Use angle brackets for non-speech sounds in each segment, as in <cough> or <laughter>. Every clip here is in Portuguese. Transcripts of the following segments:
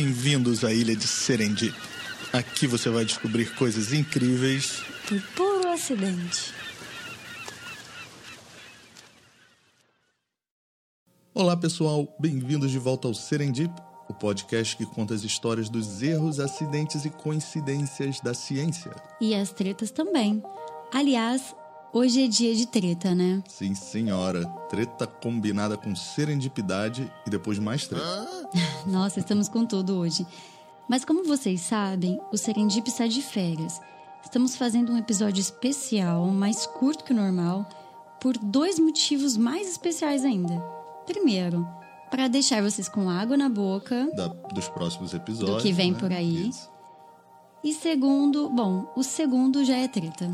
Bem-vindos à ilha de Serendip. Aqui você vai descobrir coisas incríveis por puro acidente. Olá, pessoal. Bem-vindos de volta ao Serendip, o podcast que conta as histórias dos erros, acidentes e coincidências da ciência. E as tretas também. Aliás, hoje é dia de treta, né? Sim, senhora. Treta combinada com serendipidade e depois mais treta. <laughs> Nossa, estamos com tudo hoje. Mas como vocês sabem, o Serendip está de férias. Estamos fazendo um episódio especial, mais curto que o normal, por dois motivos mais especiais ainda. Primeiro, para deixar vocês com água na boca da, dos próximos episódios. Do que vem né? por aí. Isso. E segundo, bom, o segundo já é treta.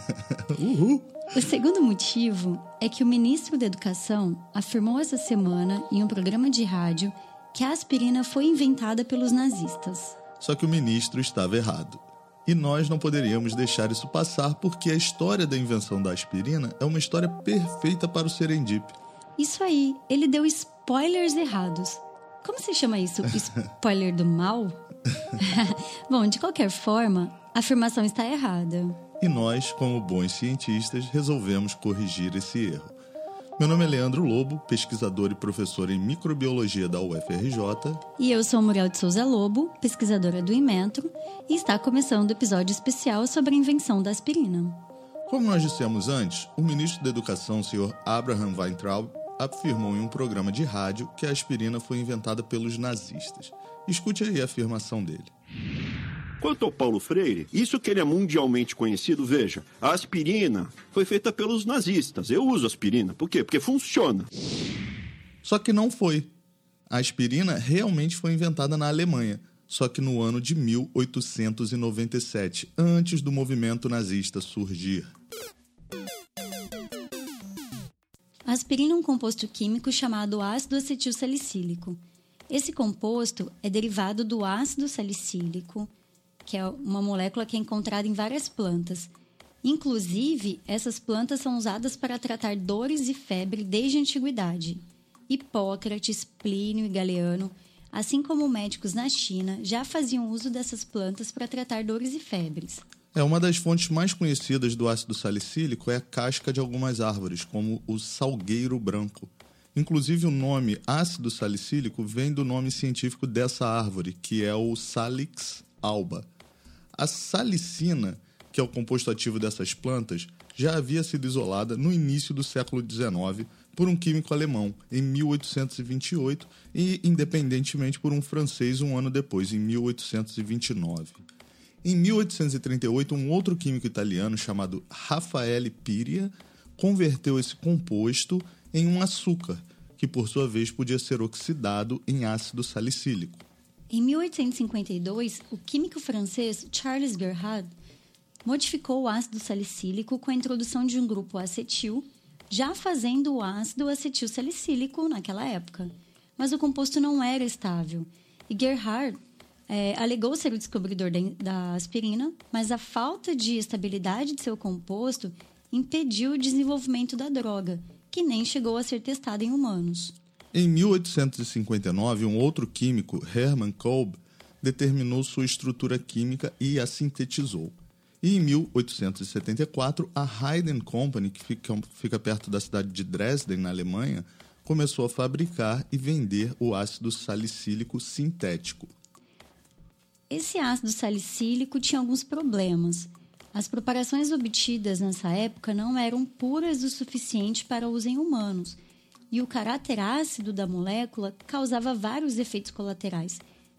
<laughs> Uhul. O segundo motivo é que o ministro da Educação afirmou essa semana em um programa de rádio que a aspirina foi inventada pelos nazistas. Só que o ministro estava errado. E nós não poderíamos deixar isso passar porque a história da invenção da aspirina é uma história perfeita para o Serendip. Isso aí, ele deu spoilers errados. Como se chama isso? <laughs> Spoiler do mal? <laughs> Bom, de qualquer forma, a afirmação está errada. E nós, como bons cientistas, resolvemos corrigir esse erro. Meu nome é Leandro Lobo, pesquisador e professor em microbiologia da UFRJ. E eu sou Muriel de Souza Lobo, pesquisadora do Inmetro, e está começando o episódio especial sobre a invenção da aspirina. Como nós dissemos antes, o ministro da Educação, Sr. Abraham Weintraub, afirmou em um programa de rádio que a aspirina foi inventada pelos nazistas. Escute aí a afirmação dele. Quanto ao Paulo Freire, isso que ele é mundialmente conhecido, veja, a aspirina foi feita pelos nazistas. Eu uso aspirina. Por quê? Porque funciona. Só que não foi. A aspirina realmente foi inventada na Alemanha, só que no ano de 1897, antes do movimento nazista surgir. A aspirina é um composto químico chamado ácido acetil salicílico. Esse composto é derivado do ácido salicílico, que é uma molécula que é encontrada em várias plantas. Inclusive, essas plantas são usadas para tratar dores e febre desde a antiguidade. Hipócrates, Plínio e Galeano, assim como médicos na China, já faziam uso dessas plantas para tratar dores e febres. É uma das fontes mais conhecidas do ácido salicílico é a casca de algumas árvores, como o salgueiro branco. Inclusive o nome ácido salicílico vem do nome científico dessa árvore, que é o Salix alba. A salicina, que é o composto ativo dessas plantas, já havia sido isolada no início do século XIX por um químico alemão, em 1828, e independentemente por um francês um ano depois, em 1829. Em 1838, um outro químico italiano chamado Raffaele Piria converteu esse composto em um açúcar, que por sua vez podia ser oxidado em ácido salicílico. Em 1852, o químico francês Charles Gerhard modificou o ácido salicílico com a introdução de um grupo acetil, já fazendo o ácido acetil salicílico naquela época. Mas o composto não era estável. E Gerhard é, alegou ser o descobridor da, aspirina, mas a falta de estabilidade de seu composto impediu o desenvolvimento da droga, que nem chegou a ser testada em humanos. Em 1859, um outro químico, Hermann Kolb, determinou sua estrutura química e a sintetizou. E em 1874, a Haydn Company, que fica, fica perto da cidade de Dresden, na Alemanha, começou a fabricar e vender o ácido salicílico sintético. Esse ácido salicílico tinha alguns problemas. As preparações obtidas nessa época não eram puras o suficiente para uso em humanos e o caráter ácido da molécula causava vários efeitos colaterais,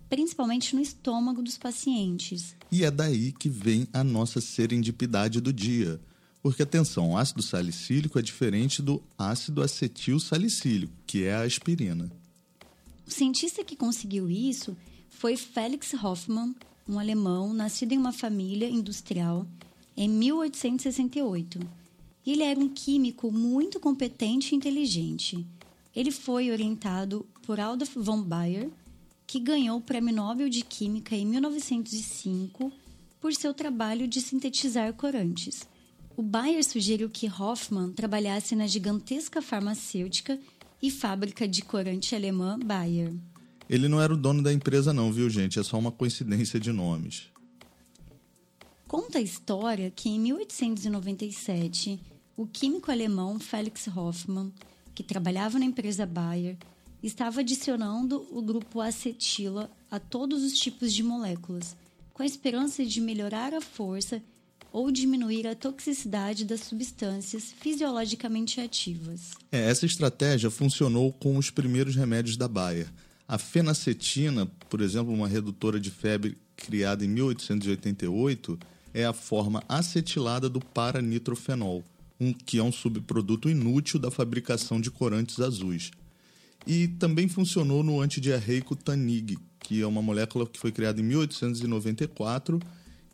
principalmente no estômago dos pacientes. E é daí que vem a nossa serendipidade do dia. Porque, atenção, o ácido salicílico é diferente do ácido acetil salicílico, que é a aspirina. O cientista que conseguiu isso foi Felix Hoffmann, um alemão nascido em uma família industrial em 1868 ele era um químico muito competente e inteligente. Ele foi orientado por Adolf von Baer, que ganhou o Prêmio Nobel de Química em 1905 por seu trabalho de sintetizar corantes. O Bayer sugeriu que Hoffmann trabalhasse na gigantesca farmacêutica e fábrica de corante alemã Bayer. Ele não era o dono da empresa, não, viu, gente? É só uma coincidência de nomes. Conta a história que em 1897, o químico alemão Felix Hoffmann, que trabalhava na empresa Bayer, estava adicionando o grupo acetila a todos os tipos de moléculas, com a esperança de melhorar a força ou diminuir a toxicidade das substâncias fisiologicamente ativas. É, essa estratégia funcionou com os primeiros remédios da Bayer. A fenacetina, por exemplo, uma redutora de febre criada em 1888, é a forma acetilada do paranitrofenol, um, que é um subproduto inútil da fabricação de corantes azuis. E também funcionou no antidiarreico Tanig, que é uma molécula que foi criada em 1894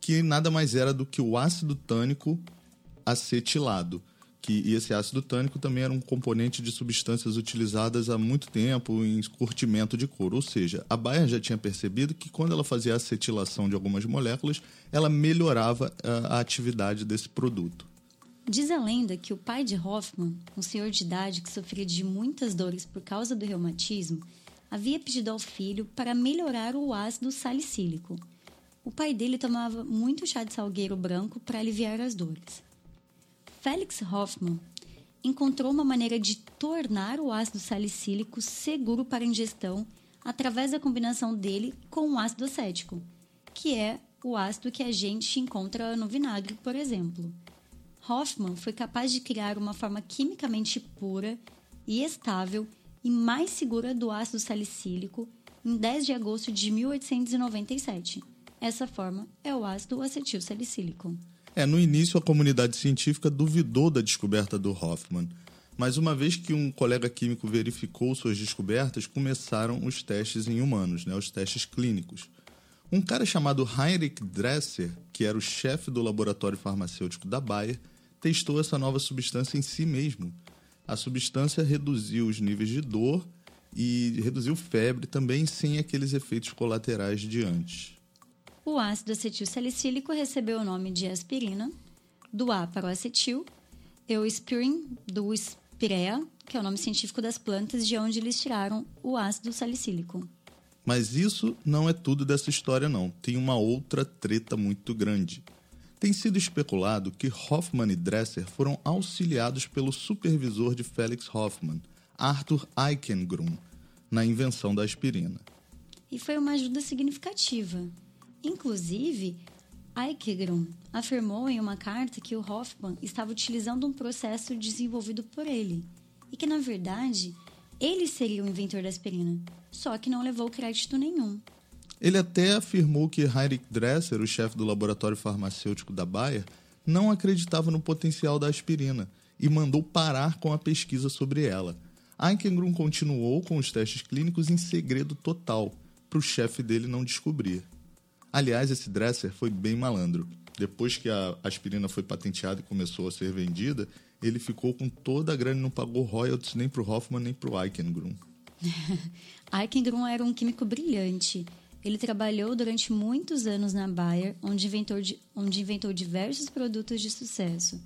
que nada mais era do que o ácido tânico acetilado. Que, e esse ácido tânico também era um componente de substâncias utilizadas há muito tempo em curtimento de couro. Ou seja, a Bayer já tinha percebido que quando ela fazia acetilação de algumas moléculas, ela melhorava a, a atividade desse produto. Diz a lenda que o pai de Hoffman, um senhor de idade que sofria de muitas dores por causa do reumatismo, havia pedido ao filho para melhorar o ácido salicílico o pai dele tomava muito chá de salgueiro branco para aliviar as dores. Felix Hoffmann encontrou uma maneira de tornar o ácido salicílico seguro para ingestão através da combinação dele com o ácido acético, que é o ácido que a gente encontra no vinagre, por exemplo. Hoffman foi capaz de criar uma forma quimicamente pura e estável e mais segura do ácido salicílico em 10 de agosto de 1897 essa forma é o ácido acetil salicílico. É, no início a comunidade científica duvidou da descoberta do Hoffman, mas uma vez que um colega químico verificou suas descobertas, começaram os testes em humanos, né, os testes clínicos. Um cara chamado Heinrich Dresser, que era o chefe do laboratório farmacêutico da Bayer, testou essa nova substância em si mesmo. A substância reduziu os níveis de dor e reduziu febre também sem aqueles efeitos colaterais de antes. O ácido acetil salicílico recebeu o nome de aspirina, do A para o acetil, euspirin, do spirea, que é o nome científico das plantas de onde eles tiraram o ácido salicílico. Mas isso não é tudo dessa história, não. Tem uma outra treta muito grande. Tem sido especulado que Hoffman e Dresser foram auxiliados pelo supervisor de Felix Hoffman, Arthur Eichengrun, na invenção da aspirina. E foi uma ajuda significativa, Inclusive, Eichegron afirmou em uma carta que o Hoffman estava utilizando um processo desenvolvido por ele e que, na verdade, ele seria o inventor da aspirina, só que não levou crédito nenhum. Ele até afirmou que Heinrich Dresser, o chefe do laboratório farmacêutico da Bayer, não acreditava no potencial da aspirina e mandou parar com a pesquisa sobre ela. Eichengrun continuou com os testes clínicos em segredo total, para o chefe dele não descobrir. Aliás, esse Dresser foi bem malandro. Depois que a aspirina foi patenteada e começou a ser vendida, ele ficou com toda a grana e não pagou royalties nem para o Hoffman nem para o Eichengrun. <laughs> Eichengrun era um químico brilhante. Ele trabalhou durante muitos anos na Bayer, onde inventou, onde inventou diversos produtos de sucesso.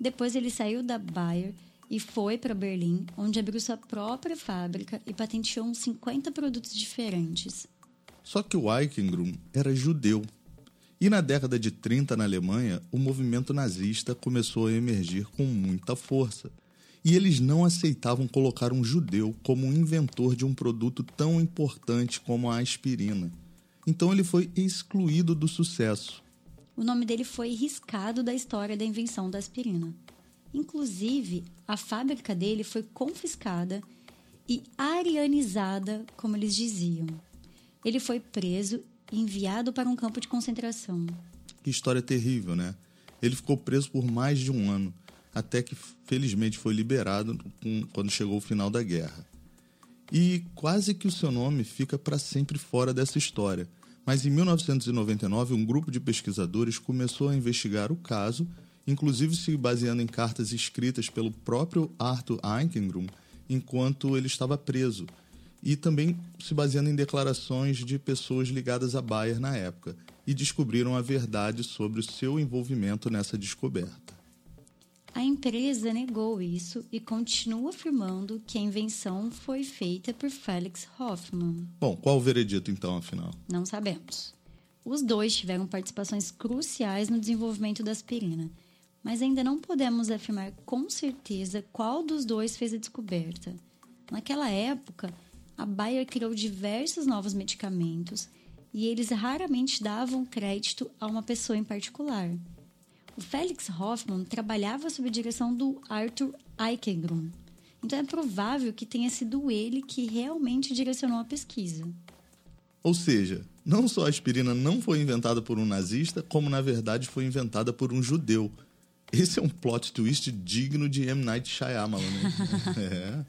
Depois ele saiu da Bayer e foi para Berlim, onde abriu sua própria fábrica e patenteou uns 50 produtos diferentes. Só que o Eichengrun era judeu. E na década de 30 na Alemanha, o movimento nazista começou a emergir com muita força. E eles não aceitavam colocar um judeu como inventor de um produto tão importante como a aspirina. Então ele foi excluído do sucesso. O nome dele foi riscado da história da invenção da aspirina. Inclusive, a fábrica dele foi confiscada e arianizada, como eles diziam. Ele foi preso e enviado para um campo de concentração. Que história terrível, né? Ele ficou preso por mais de um ano, até que felizmente foi liberado quando chegou o final da guerra. E quase que o seu nome fica para sempre fora dessa história. Mas em 1999, um grupo de pesquisadores começou a investigar o caso, inclusive se baseando em cartas escritas pelo próprio Arthur Eichengrun enquanto ele estava preso, e também se baseando em declarações de pessoas ligadas à Bayer na época, e descobriram a verdade sobre o seu envolvimento nessa descoberta. A empresa negou isso e continua afirmando que a invenção foi feita por Felix Hoffmann. Bom, qual o veredito então, afinal? Não sabemos. Os dois tiveram participações cruciais no desenvolvimento da aspirina, mas ainda não podemos afirmar com certeza qual dos dois fez a descoberta. Naquela época, a Bayer criou diversos novos medicamentos e eles raramente davam crédito a uma pessoa em particular. O Felix Hoffmann trabalhava sob a direção do Arthur Eikengrum, então é provável que tenha sido ele que realmente direcionou a pesquisa. Ou seja, não só a aspirina não foi inventada por um nazista, como na verdade foi inventada por um judeu. Esse é um plot twist digno de M. Night Shyamalan. Né? <laughs> é.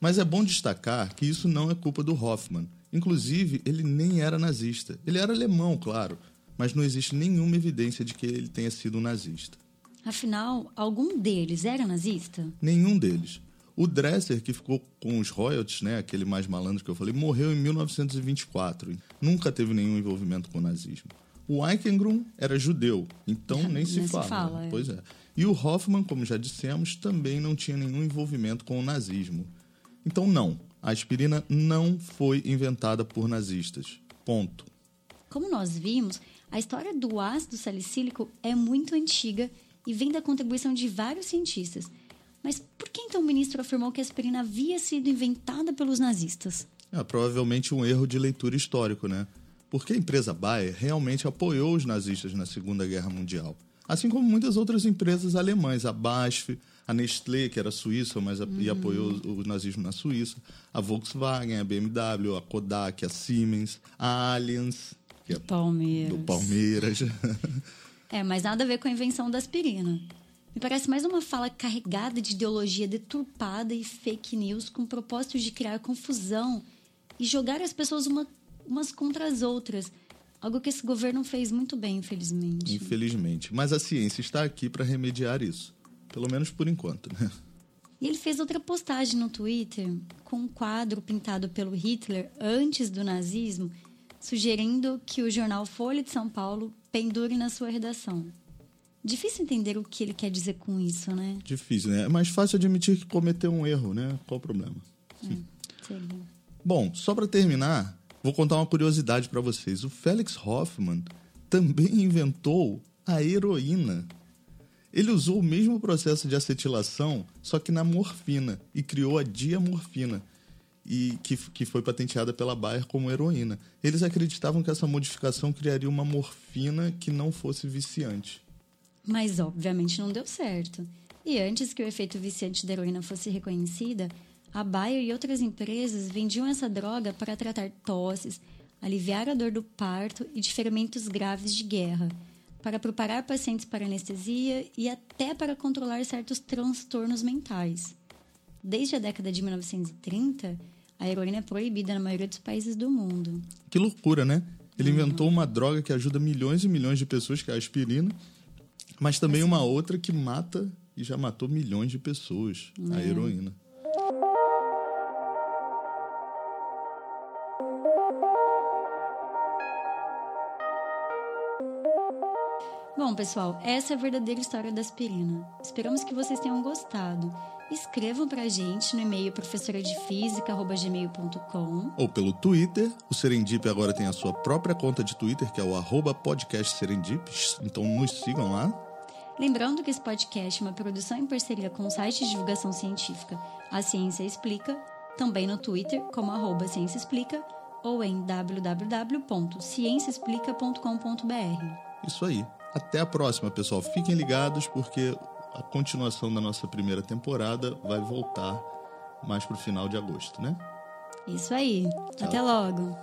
Mas é bom destacar que isso não é culpa do Hoffman. Inclusive, ele nem era nazista. Ele era alemão, claro, mas não existe nenhuma evidência de que ele tenha sido um nazista. Afinal, algum deles era nazista? Nenhum deles. O Dresser, que ficou com os royalties, né, aquele mais malandro que eu falei, morreu em 1924. Nunca teve nenhum envolvimento com o nazismo. O Eikengrum era judeu, então <laughs> nem se Nem se fala. fala, né? é. Pois é. E o Hoffman, como já dissemos, também não tinha nenhum envolvimento com o nazismo. Então, não. A aspirina não foi inventada por nazistas. Ponto. Como nós vimos, a história do ácido salicílico é muito antiga e vem da contribuição de vários cientistas. Mas por que então o ministro afirmou que a aspirina havia sido inventada pelos nazistas? É provavelmente um erro de leitura histórico, né? Porque a empresa Bayer realmente apoiou os nazistas na Segunda Guerra Mundial. Assim como muitas outras empresas alemãs, a BASF, a Nestlé, que era suíça, mas a, e apoiou o nazismo na Suíça, a Volkswagen, a BMW, a Kodak, a Siemens, a Allianz, que é Palmeiras. do Palmeiras. <laughs> É, mas nada a ver com a invenção da aspirina. Me parece mais uma fala carregada de ideologia deturpada e fake news com o propósito de criar confusão e jogar as pessoas uma- umas contra as outras. Algo que esse governo fez muito bem, infelizmente. Infelizmente. Mas a ciência está aqui para remediar isso. Pelo menos por enquanto, né? E ele fez outra postagem no Twitter com um quadro pintado pelo Hitler antes do nazismo, sugerindo que o jornal Folha de São Paulo pendure na sua redação. Difícil entender o que ele quer dizer com isso, né? Difícil, né? É mais fácil admitir que cometeu um erro, né? Qual o problema? É, seria. Bom, só para terminar, vou contar uma curiosidade para vocês. O Felix Hoffmann também <laughs> inventou a heroína. Ele usou o mesmo processo de acetilação, só que na morfina, e criou a diamorfina, e que, que foi patenteada pela Bayer como heroína. Eles acreditavam que essa modificação criaria uma morfina que não fosse viciante. Mas obviamente não deu certo. E antes que o efeito viciante da heroína fosse reconhecida, a Bayer e outras empresas vendiam essa droga para tratar tosses, aliviar a dor do parto e de ferimentos graves de guerra, para preparar pacientes para anestesia e até para controlar certos transtornos mentais. Desde a década de 1930, a heroína é proibida na maioria dos países do mundo. Que loucura, né? Ele inventou uma droga que ajuda milhões e milhões de pessoas, que é a aspirina, mas também uma outra que mata e já matou milhões de pessoas, a heroína. Bom, pessoal, essa é a verdadeira história da aspirina. Esperamos que vocês tenham gostado. Escrevam pra gente no e-mail professoradefísica.gmail.com Ou pelo Twitter. O Serendip agora tem a sua própria conta de Twitter, que é o arroba podcast Serendip. Então nos sigam lá. Lembrando que esse podcast é uma produção em parceria com o site de divulgação científica A Ciência Explica, também no Twitter como arroba Ciência Explica ou em www.cienciaexplica.com.br. Isso aí. Até a próxima, pessoal. Fiquem ligados porque a continuação da nossa primeira temporada vai voltar mais pro final de agosto, né? Isso aí. Até logo.